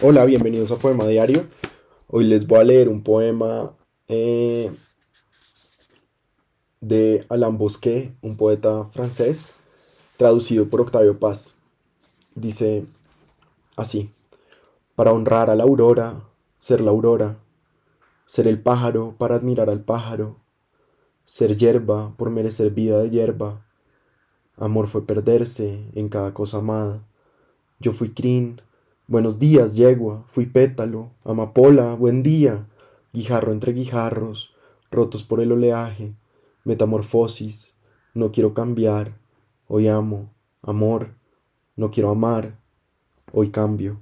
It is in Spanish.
Hola, bienvenidos a Poema Diario. Hoy les voy a leer un poema eh, de Alain Bosquet, un poeta francés, traducido por Octavio Paz. Dice así, para honrar a la aurora, ser la aurora, ser el pájaro para admirar al pájaro, ser hierba por merecer vida de hierba. Amor fue perderse en cada cosa amada. Yo fui crin, buenos días, yegua, fui pétalo, amapola, buen día, guijarro entre guijarros, rotos por el oleaje, metamorfosis, no quiero cambiar, hoy amo, amor, no quiero amar, hoy cambio.